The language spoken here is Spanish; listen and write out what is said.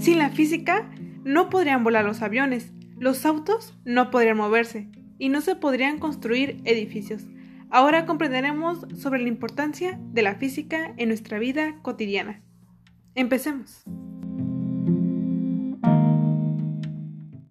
Sin la física, no podrían volar los aviones, los autos no podrían moverse y no se podrían construir edificios. Ahora comprenderemos sobre la importancia de la física en nuestra vida cotidiana. Empecemos.